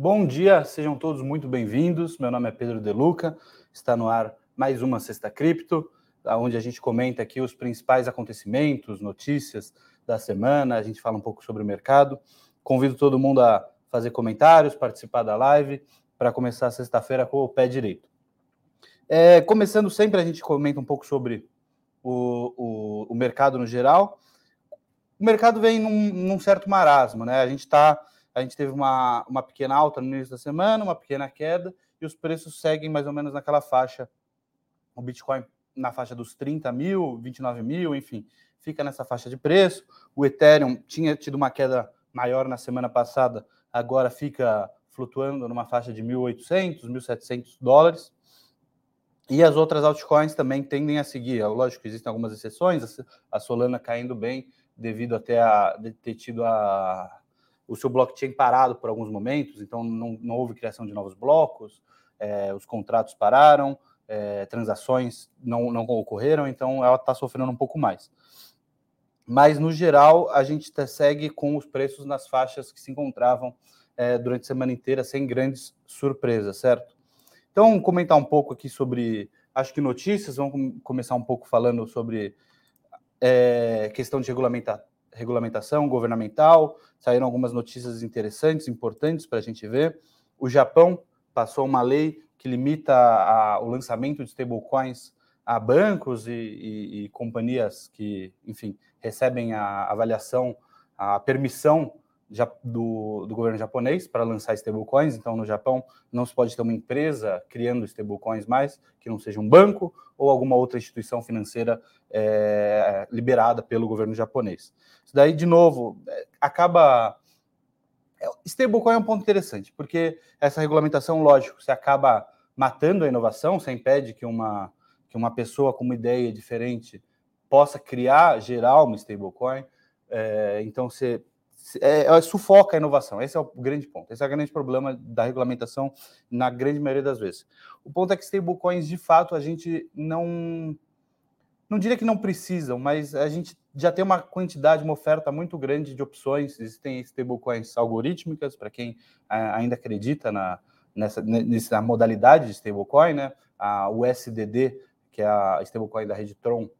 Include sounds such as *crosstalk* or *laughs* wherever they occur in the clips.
Bom dia, sejam todos muito bem-vindos. Meu nome é Pedro Deluca, está no ar mais uma Sexta Cripto, onde a gente comenta aqui os principais acontecimentos, notícias da semana, a gente fala um pouco sobre o mercado. Convido todo mundo a fazer comentários, participar da live, para começar a sexta-feira com o pé direito. É, começando sempre, a gente comenta um pouco sobre o, o, o mercado no geral. O mercado vem num, num certo marasmo, né? A gente está a gente teve uma, uma pequena alta no início da semana, uma pequena queda, e os preços seguem mais ou menos naquela faixa. O Bitcoin na faixa dos 30 mil, 29 mil, enfim, fica nessa faixa de preço. O Ethereum tinha tido uma queda maior na semana passada, agora fica flutuando numa faixa de 1.800, 1.700 dólares. E as outras altcoins também tendem a seguir. Lógico, existem algumas exceções, a Solana caindo bem devido até a ter tido a o seu blockchain parado por alguns momentos, então não, não houve criação de novos blocos, é, os contratos pararam, é, transações não, não ocorreram, então ela está sofrendo um pouco mais. Mas, no geral, a gente segue com os preços nas faixas que se encontravam é, durante a semana inteira, sem grandes surpresas, certo? Então, comentar um pouco aqui sobre, acho que notícias, vamos começar um pouco falando sobre é, questão de regulamenta, regulamentação governamental, saíram algumas notícias interessantes, importantes para a gente ver. O Japão passou uma lei que limita a, o lançamento de stablecoins a bancos e, e, e, companhias que, enfim, recebem a avaliação, a permissão do, do governo japonês para lançar stablecoins. Então, no Japão, não se pode ter uma empresa criando stablecoins mais que não seja um banco ou alguma outra instituição financeira é, liberada pelo governo japonês. Isso daí, de novo, é, acaba. É, stablecoin é um ponto interessante, porque essa regulamentação, lógico, você acaba matando a inovação, você impede que uma, que uma pessoa com uma ideia diferente possa criar, gerar uma stablecoin. É, então, você é, é, sufoca a inovação. Esse é o grande ponto. Esse é o grande problema da regulamentação na grande maioria das vezes. O ponto é que stablecoins, de fato, a gente não. Não diria que não precisam, mas a gente já tem uma quantidade, uma oferta muito grande de opções. Existem stablecoins algorítmicas, para quem ainda acredita na, nessa, nessa modalidade de stablecoin, né? A USDD, que é a stablecoin da rede Tron,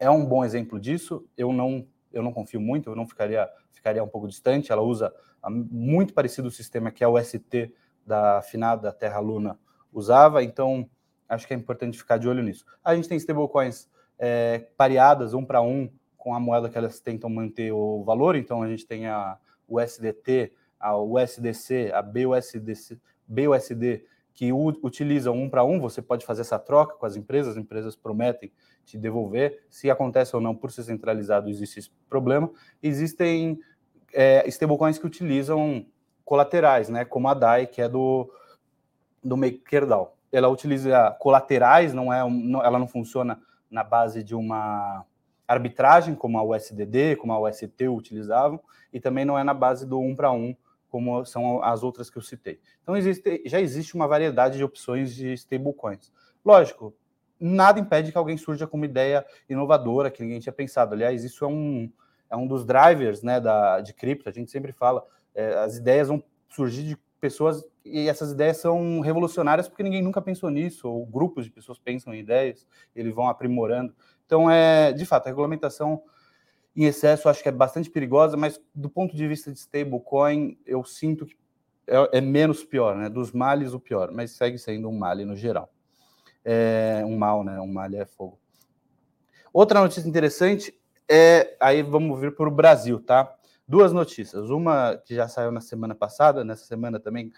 é um bom exemplo disso. Eu não eu não confio muito, eu não ficaria, ficaria um pouco distante. Ela usa muito parecido o sistema que a UST da afinada Terra Luna usava, então acho que é importante ficar de olho nisso. A gente tem stablecoins é, pareadas um para um com a moeda que elas tentam manter o valor, então a gente tem a USDT, a USDC, a BUSDC, BUSD que utilizam um para um, você pode fazer essa troca com as empresas, as empresas prometem te devolver. Se acontece ou não por ser centralizado, existe esse problema. Existem é, stablecoins que utilizam colaterais, né, como a DAI, que é do, do MakerDAO. Ela utiliza colaterais, não é, não, ela não funciona na base de uma arbitragem, como a USDD, como a UST utilizavam, e também não é na base do um para um, como são as outras que eu citei. Então, existe, já existe uma variedade de opções de stablecoins. Lógico, nada impede que alguém surja com uma ideia inovadora que ninguém tinha pensado. Aliás, isso é um, é um dos drivers né, da, de cripto. A gente sempre fala, é, as ideias vão surgir de pessoas e essas ideias são revolucionárias porque ninguém nunca pensou nisso, ou grupos de pessoas pensam em ideias, eles vão aprimorando. Então, é, de fato, a regulamentação em excesso acho que é bastante perigosa, mas do ponto de vista de stablecoin, eu sinto que é, é, menos pior, né? Dos males, o pior, mas segue sendo um mal no geral. É, um mal, né? Um mal é fogo. Outra notícia interessante é. Aí vamos vir para o Brasil, tá? Duas notícias. Uma que já saiu na semana passada, nessa semana também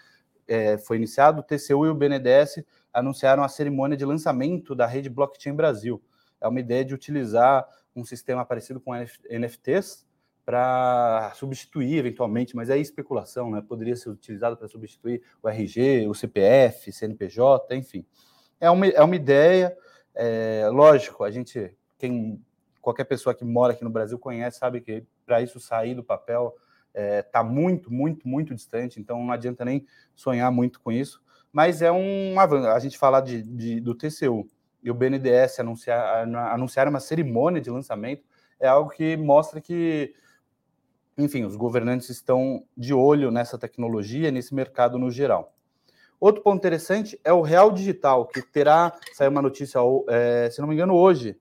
é, foi iniciado: o TCU e o BNDES anunciaram a cerimônia de lançamento da rede Blockchain Brasil. É uma ideia de utilizar um sistema parecido com NFTs para substituir eventualmente, mas é especulação, né? Poderia ser utilizado para substituir o RG, o CPF, CNPJ, enfim. É uma, é uma ideia, é, lógico, a gente, quem, qualquer pessoa que mora aqui no Brasil conhece, sabe que para isso sair do papel está é, tá muito, muito, muito distante, então não adianta nem sonhar muito com isso, mas é um avanço. A gente falar de, de, do TCU e o BNDES anunciar, anunciar uma cerimônia de lançamento é algo que mostra que enfim, os governantes estão de olho nessa tecnologia, nesse mercado no geral. Outro ponto interessante é o Real Digital, que terá, saiu uma notícia, é, se não me engano, hoje,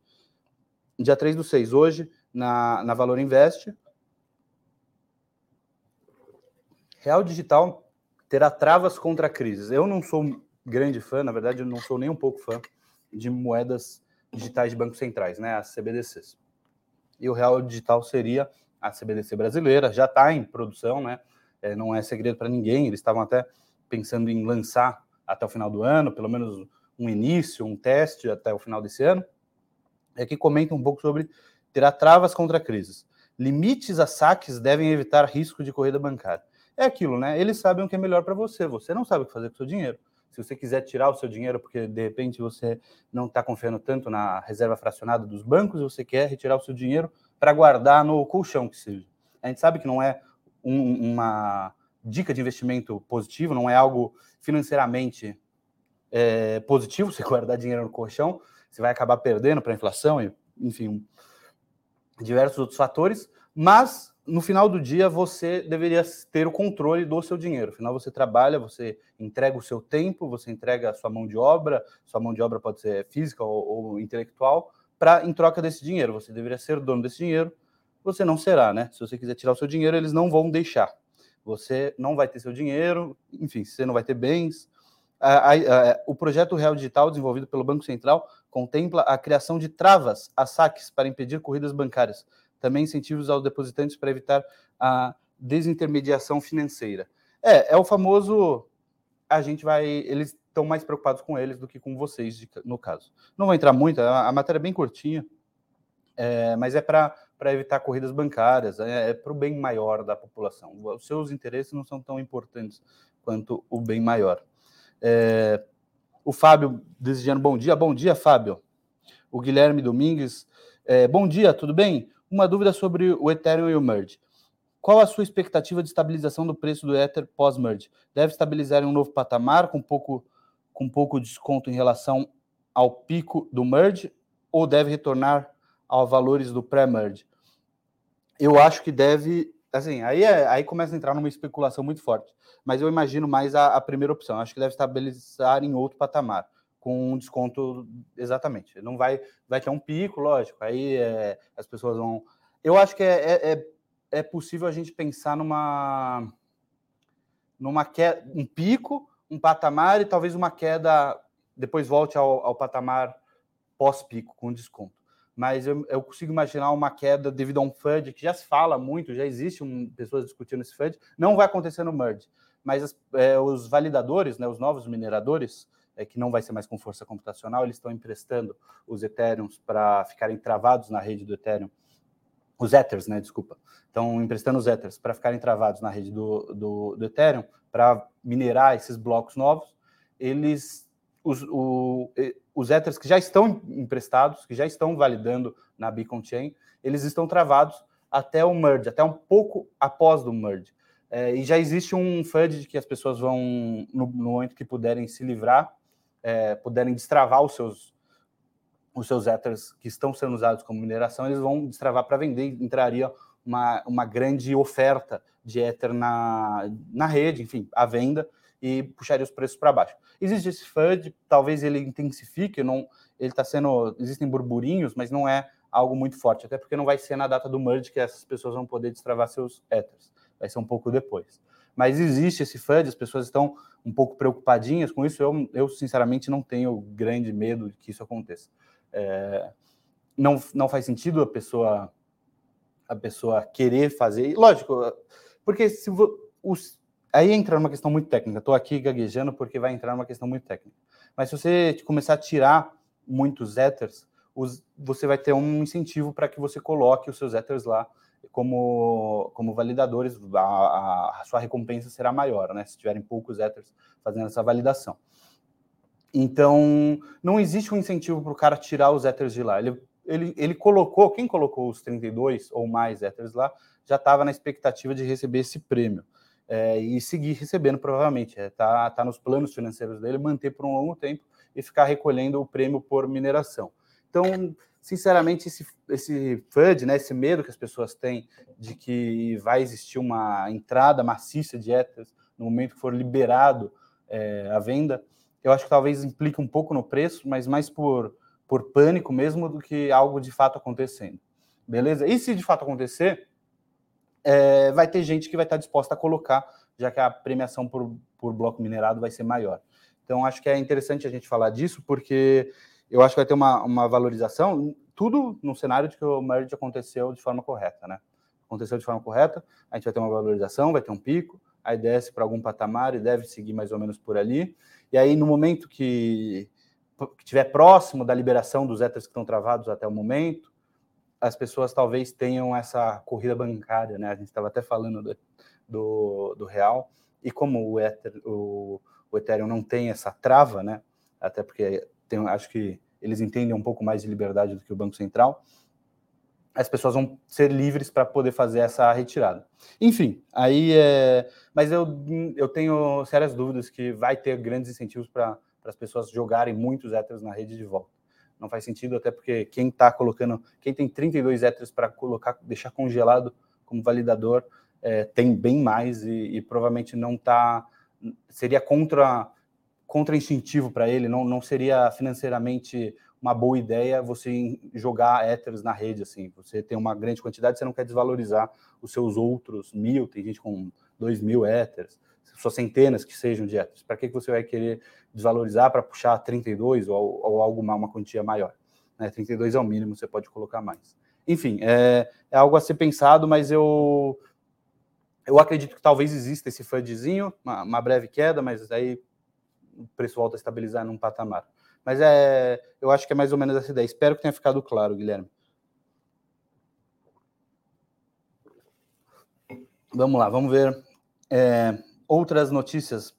dia 3 do 6, hoje, na, na Valor Invest. Real Digital terá travas contra crises. Eu não sou grande fã, na verdade, eu não sou nem um pouco fã de moedas digitais de bancos centrais, né, as CBDCs. E o Real Digital seria a CBDC brasileira, já está em produção, né? É, não é segredo para ninguém, eles estavam até pensando em lançar até o final do ano, pelo menos um início, um teste até o final desse ano. É que comenta um pouco sobre terá travas contra crises. Limites a saques devem evitar risco de corrida bancária. É aquilo, né? Eles sabem o que é melhor para você, você não sabe o que fazer com o seu dinheiro. Se você quiser tirar o seu dinheiro porque de repente você não está confiando tanto na reserva fracionada dos bancos, você quer retirar o seu dinheiro para guardar no colchão que seja. A gente sabe que não é um, uma dica de investimento positivo, não é algo financeiramente é, positivo você *laughs* guardar dinheiro no colchão, você vai acabar perdendo para a inflação e, enfim, diversos outros fatores, mas no final do dia você deveria ter o controle do seu dinheiro. Afinal, você trabalha, você entrega o seu tempo, você entrega a sua mão de obra, sua mão de obra pode ser física ou, ou intelectual, para em troca desse dinheiro. Você deveria ser dono desse dinheiro, você não será, né? Se você quiser tirar o seu dinheiro, eles não vão deixar. Você não vai ter seu dinheiro, enfim, você não vai ter bens. A, a, a, o projeto Real Digital, desenvolvido pelo Banco Central, contempla a criação de travas a saques para impedir corridas bancárias também incentivos aos depositantes para evitar a desintermediação financeira. É, é o famoso a gente vai, eles estão mais preocupados com eles do que com vocês, no caso. Não vou entrar muito, a, a matéria é bem curtinha, é, mas é para evitar corridas bancárias, é, é para o bem maior da população. Os seus interesses não são tão importantes quanto o bem maior. É, o Fábio desejando bom dia. Bom dia, Fábio. O Guilherme Domingues. É, bom dia, tudo bem? Uma dúvida sobre o Ethereum e o Merge. Qual a sua expectativa de estabilização do preço do Ether pós-merge? Deve estabilizar em um novo patamar com pouco, com pouco desconto em relação ao pico do merge ou deve retornar aos valores do pré-merge? Eu acho que deve, assim, aí, é, aí começa a entrar numa especulação muito forte, mas eu imagino mais a, a primeira opção. Acho que deve estabilizar em outro patamar com um desconto exatamente. Não vai, vai ter um pico, lógico. Aí é, as pessoas vão. Eu acho que é, é, é, é possível a gente pensar numa numa queda, um pico, um patamar e talvez uma queda depois volte ao, ao patamar pós-pico com desconto. Mas eu, eu, consigo imaginar uma queda devido a um FUD que já se fala muito, já existe um, pessoas discutindo esse FUD. Não vai acontecer no merge, mas as, é, os validadores, né, os novos mineradores, é, que não vai ser mais com força computacional, eles estão emprestando os Ethereums para ficarem travados na rede do Ethereum, os Ethers, né, desculpa, estão emprestando os Ethers para ficarem travados na rede do, do, do Ethereum, para minerar esses blocos novos, eles, os, o, os Ethers que já estão emprestados, que já estão validando na Beacon Chain, eles estão travados até o merge, até um pouco após do merge. É, e já existe um FUD de que as pessoas vão, no, no momento que puderem se livrar, é, puderem destravar os seus os seus Ethers que estão sendo usados como mineração, eles vão destravar para vender, entraria uma, uma grande oferta de Ether na, na rede, enfim, à venda, e puxaria os preços para baixo. Existe esse FUD, talvez ele intensifique, não, ele está sendo, existem burburinhos, mas não é algo muito forte, até porque não vai ser na data do merge que essas pessoas vão poder destravar seus Ethers, vai ser um pouco depois. Mas existe esse FUD, as pessoas estão um pouco preocupadinhas com isso. Eu, eu sinceramente, não tenho grande medo de que isso aconteça. É, não, não faz sentido a pessoa a pessoa querer fazer. Lógico, porque se os, aí entra numa questão muito técnica. Estou aqui gaguejando porque vai entrar numa questão muito técnica. Mas se você começar a tirar muitos ethers, os, você vai ter um incentivo para que você coloque os seus ethers lá como, como validadores, a, a, sua recompensa será maior, né? Se tiverem poucos Ethers fazendo essa validação. Então, não existe um incentivo para o cara tirar os Ethers de lá. Ele, ele, ele colocou, quem colocou os 32 ou mais Ethers lá, já estava na expectativa de receber esse prêmio. É, e seguir recebendo, provavelmente. Está é, tá, tá nos planos financeiros dele manter por um longo tempo e ficar recolhendo o prêmio por mineração. Então, sinceramente, esse, esse FUD, né, esse medo que as pessoas têm de que vai existir uma entrada maciça de Ethers no momento que for liberado é, a venda, eu acho que talvez implique um pouco no preço, mas mais por, por pânico mesmo do que algo de fato acontecendo. Beleza? E se de fato acontecer, é, vai ter gente que vai estar disposta a colocar, já que a premiação por, por bloco minerado vai ser maior. Então, acho que é interessante a gente falar disso, porque eu acho que vai ter uma, uma valorização, tudo no cenário de que o merge aconteceu de forma correta, né? Aconteceu de forma correta, a gente vai ter uma valorização, vai ter um pico, aí desce para algum patamar e deve seguir mais ou menos por ali. E aí, no momento que, que tiver próximo da liberação dos Ethers que estão travados até o momento, as pessoas talvez tenham essa corrida bancária, né? A gente estava até falando do, do, do, real, e como o, Ether, o, o Ethereum não tem essa trava, né? Até porque tem, acho que eles entendem um pouco mais de liberdade do que o Banco Central, as pessoas vão ser livres para poder fazer essa retirada. Enfim, aí é. Mas eu, eu tenho sérias dúvidas que vai ter grandes incentivos para as pessoas jogarem muitos Ethers na rede de volta não faz sentido, até porque quem está colocando, quem tem 32 Ethers para colocar, deixar congelado como validador, é, tem bem mais e, e provavelmente não está, seria contra contra instintivo para ele, não, não seria financeiramente uma boa ideia você jogar Ethers na rede, assim, você tem uma grande quantidade, você não quer desvalorizar os seus outros mil, tem gente com dois mil Ethers, suas centenas que sejam de Ethers, para que, que você vai querer desvalorizar para puxar 32 ou, ou algo uma quantia maior. Né? 32 é o mínimo, você pode colocar mais. Enfim, é, é algo a ser pensado, mas eu eu acredito que talvez exista esse FUDzinho, uma, uma, breve queda, mas aí o preço volta a estabilizar num patamar. Mas é, eu acho que é mais ou menos essa ideia. Espero que tenha ficado claro, Guilherme. Vamos lá, vamos ver é, outras notícias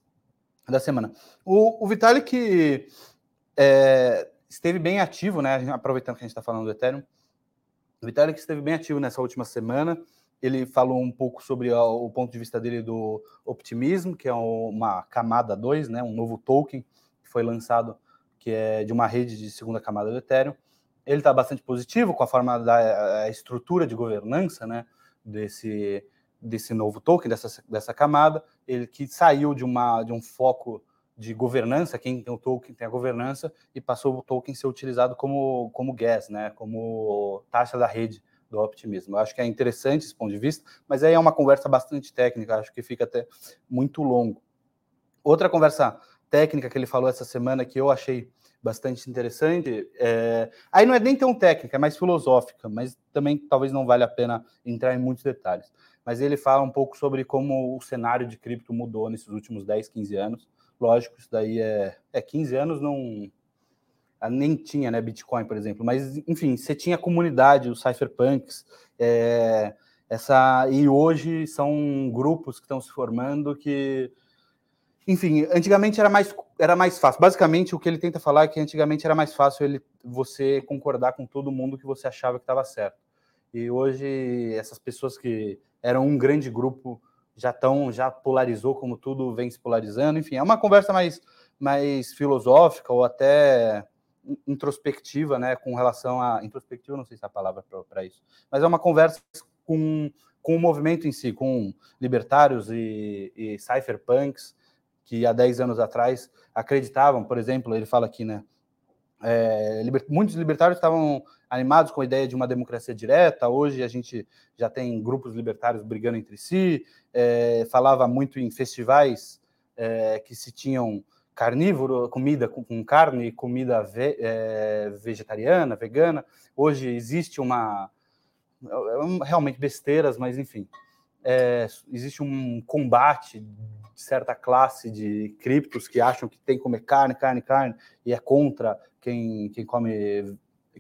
da semana. O, o Vitalik é, esteve bem ativo, né? Aproveitando que a gente está falando do Ethereum, o Vitalik esteve bem ativo nessa última semana. Ele falou um pouco sobre o ponto de vista dele do Optimismo, que é uma camada 2, né? Um novo token que foi lançado, que é de uma rede de segunda camada do Ethereum. Ele está bastante positivo com a forma da estrutura de governança, né? Desse desse novo token, dessa, dessa camada, ele que saiu de, uma, de um foco de governança, quem tem o token tem a governança, e passou o token ser utilizado como, como gas, né, como taxa da rede do optimismo. Eu acho que é interessante esse ponto de vista, mas aí é uma conversa bastante técnica, acho que fica até muito longo. Outra conversa técnica que ele falou essa semana que eu achei bastante interessante. É... Aí não é nem tão técnica, é mais filosófica, mas também talvez não vale a pena entrar em muitos detalhes mas ele fala um pouco sobre como o cenário de cripto mudou nesses últimos 10, 15 anos. Lógico, isso daí é, é 15 anos, não nem tinha né, Bitcoin, por exemplo, mas enfim, você tinha a comunidade, os cypherpunks, é, essa, e hoje são grupos que estão se formando que, enfim, antigamente era mais, era mais fácil. Basicamente, o que ele tenta falar é que antigamente era mais fácil ele, você concordar com todo mundo que você achava que estava certo. E hoje, essas pessoas que eram um grande grupo já tão já polarizou como tudo vem se polarizando. Enfim, é uma conversa mais, mais filosófica ou até introspectiva, né, com relação a introspectiva, não sei se é a palavra para isso, mas é uma conversa com, com o movimento em si, com libertários e, e cypherpunks que há 10 anos atrás acreditavam, por exemplo, ele fala aqui, né, é, liber, muitos libertários estavam animados com a ideia de uma democracia direta. Hoje a gente já tem grupos libertários brigando entre si. É, falava muito em festivais é, que se tinham carnívoro, comida com, carne, comida ve, é, vegetariana, vegana. Hoje existe uma é, realmente besteiras, mas enfim, é, existe um combate de certa classe de criptos que acham que tem que comer carne, carne, carne, e é contra quem, quem come,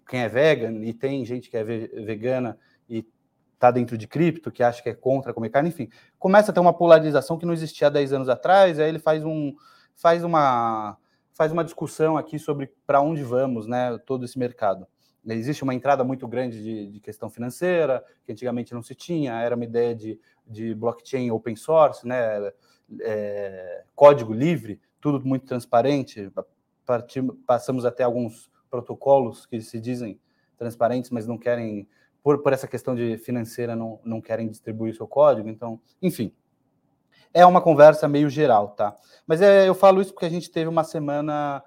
quem é vegan, e tem gente que é vegana e está dentro de cripto, que acha que é contra comer carne, enfim, começa a ter uma polarização que não existia há 10 anos atrás, aí ele faz um faz uma faz uma discussão aqui sobre para onde vamos, né, todo esse mercado. Existe uma entrada muito grande de, de, questão financeira, que antigamente não se tinha, era uma ideia de, de blockchain open source, né, é, código livre, tudo muito transparente. Partimos, passamos até alguns protocolos que se dizem transparentes, mas não querem, por, por essa questão de financeira, não, não querem distribuir seu código. Então, enfim, é uma conversa meio geral, tá? Mas é, eu falo isso porque a gente teve uma semana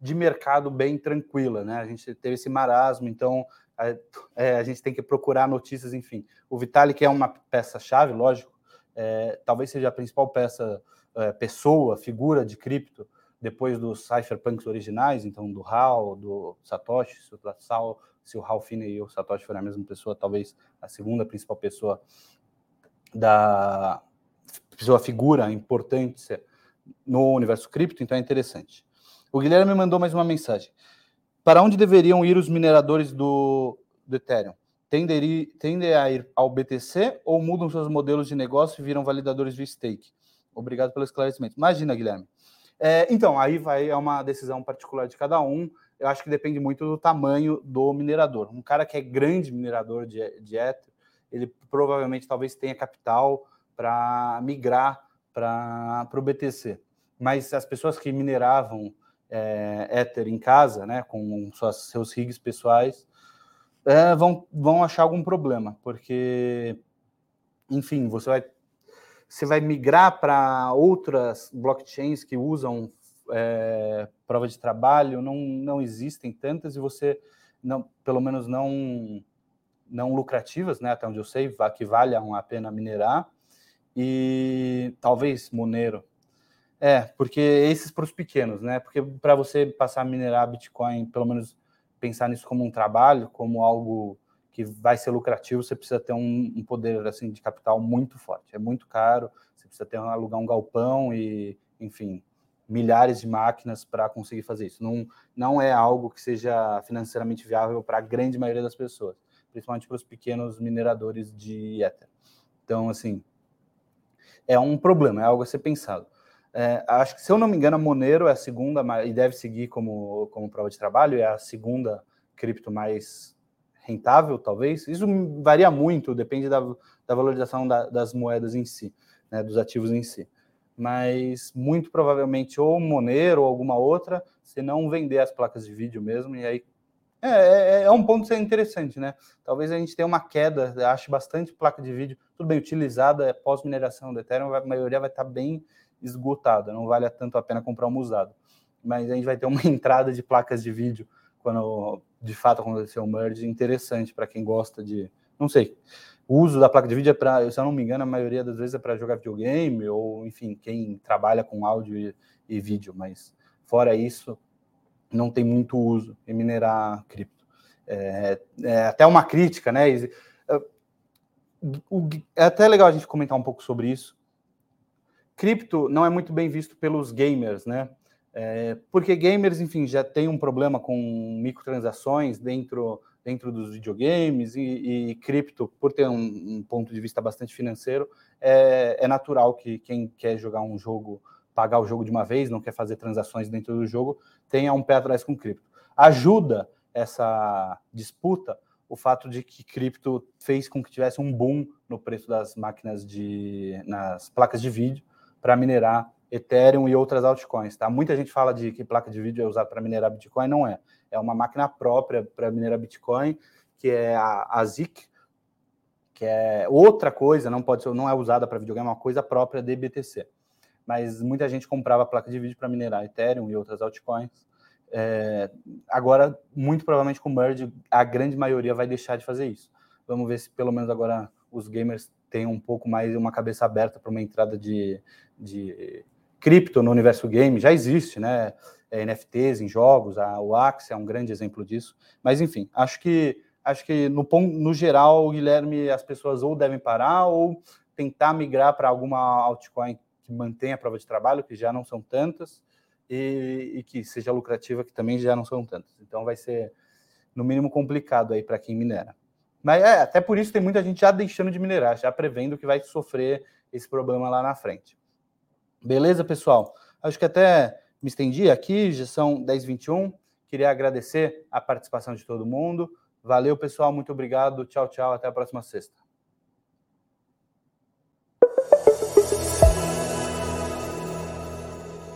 de mercado bem tranquila, né? A gente teve esse marasmo, então a, é, a gente tem que procurar notícias, enfim. O Vitalik é uma peça-chave, lógico, é, talvez seja a principal peça, é, pessoa, figura de cripto, depois dos cypherpunks originais, então do Hal, do Satoshi, se o, se o Hal Finney e o Satoshi forem a mesma pessoa, talvez a segunda principal pessoa da, pessoa figura importante no universo cripto, então é interessante. O Guilherme me mandou mais uma mensagem. Para onde deveriam ir os mineradores do, do Ethereum? Tendem, tendem a ir ao BTC ou mudam seus modelos de negócio e viram validadores de stake? Obrigado pelo esclarecimento. Imagina, Guilherme. É, então, aí vai é uma decisão particular de cada um. Eu acho que depende muito do tamanho do minerador. Um cara que é grande minerador de, de Ether, ele provavelmente talvez tenha capital para migrar para o BTC. Mas as pessoas que mineravam é, Ether em casa, né, com suas, seus rigs pessoais, é, vão, vão achar algum problema, porque, enfim, você vai, você vai migrar para outras blockchains que usam é, prova de trabalho, não, não existem tantas, e você, não, pelo menos não, não lucrativas, né, até onde eu sei, que valham a pena minerar, e talvez Monero. É, porque esses para os pequenos, né? Porque para você passar a minerar Bitcoin, pelo menos pensar nisso como um trabalho, como algo que vai ser lucrativo, você precisa ter um, um poder assim de capital muito forte. É muito caro, você precisa ter alugar um galpão e, enfim, milhares de máquinas para conseguir fazer isso. Não, não é algo que seja financeiramente viável para a grande maioria das pessoas, principalmente para os pequenos mineradores de Ether. Então, assim, é um problema, é algo a ser pensado. É, acho que, se eu não me engano, a Monero é a segunda, e deve seguir como, como prova de trabalho, é a segunda cripto mais rentável, talvez. Isso varia muito, depende da, da valorização da, das moedas em si, né, dos ativos em si. Mas muito provavelmente ou Monero ou alguma outra, se não vender as placas de vídeo mesmo, e aí é, é, é, um ponto interessante, né? Talvez a gente tenha uma queda, acho bastante placa de vídeo, tudo bem utilizada, é pós-mineração do Ethereum, a maioria vai estar bem esgotada, não vale tanto a pena comprar um usado. Mas a gente vai ter uma *laughs* entrada de placas de vídeo quando de fato acontecer o merge interessante para quem gosta de, não sei, o uso da placa de vídeo é para, se eu não me engano, a maioria das vezes é para jogar videogame ou, enfim, quem trabalha com áudio e, e vídeo, mas fora isso, não tem muito uso em minerar cripto. É, é até uma crítica, né? É, é até legal a gente comentar um pouco sobre isso. Cripto não é muito bem visto pelos gamers, né? É, porque gamers, enfim, já tem um problema com microtransações dentro, dentro dos videogames e, e cripto, por ter um, um, ponto de vista bastante financeiro, é, é natural que quem quer jogar um jogo pagar o jogo de uma vez, não quer fazer transações dentro do jogo, tenha um pé atrás com cripto. Ajuda essa disputa o fato de que cripto fez com que tivesse um boom no preço das máquinas de nas placas de vídeo para minerar Ethereum e outras altcoins, tá? Muita gente fala de que placa de vídeo é usada para minerar Bitcoin, não é. É uma máquina própria para minerar Bitcoin, que é a, a ZIC, que é outra coisa, não pode ser, não é usada para videogame, é uma coisa própria de BTC mas muita gente comprava placa de vídeo para minerar Ethereum e outras altcoins. É, agora, muito provavelmente com o merge, a grande maioria vai deixar de fazer isso. Vamos ver se pelo menos agora os gamers têm um pouco mais uma cabeça aberta para uma entrada de, de cripto no universo game. Já existe, né? É, NFTs em jogos, a, o Axie é um grande exemplo disso. Mas enfim, acho que acho que no, no geral, Guilherme, as pessoas ou devem parar ou tentar migrar para alguma altcoin que mantenha a prova de trabalho, que já não são tantas, e, e, que seja lucrativa, que também já não são tantas. Então vai ser, no mínimo, complicado aí para quem minera. Mas é, até por isso tem muita gente já deixando de minerar, já prevendo que vai sofrer esse problema lá na frente. Beleza, pessoal? Acho que até me estendi aqui, já são 10h21. Queria agradecer a participação de todo mundo. Valeu, pessoal. Muito obrigado. Tchau, tchau. Até a próxima sexta.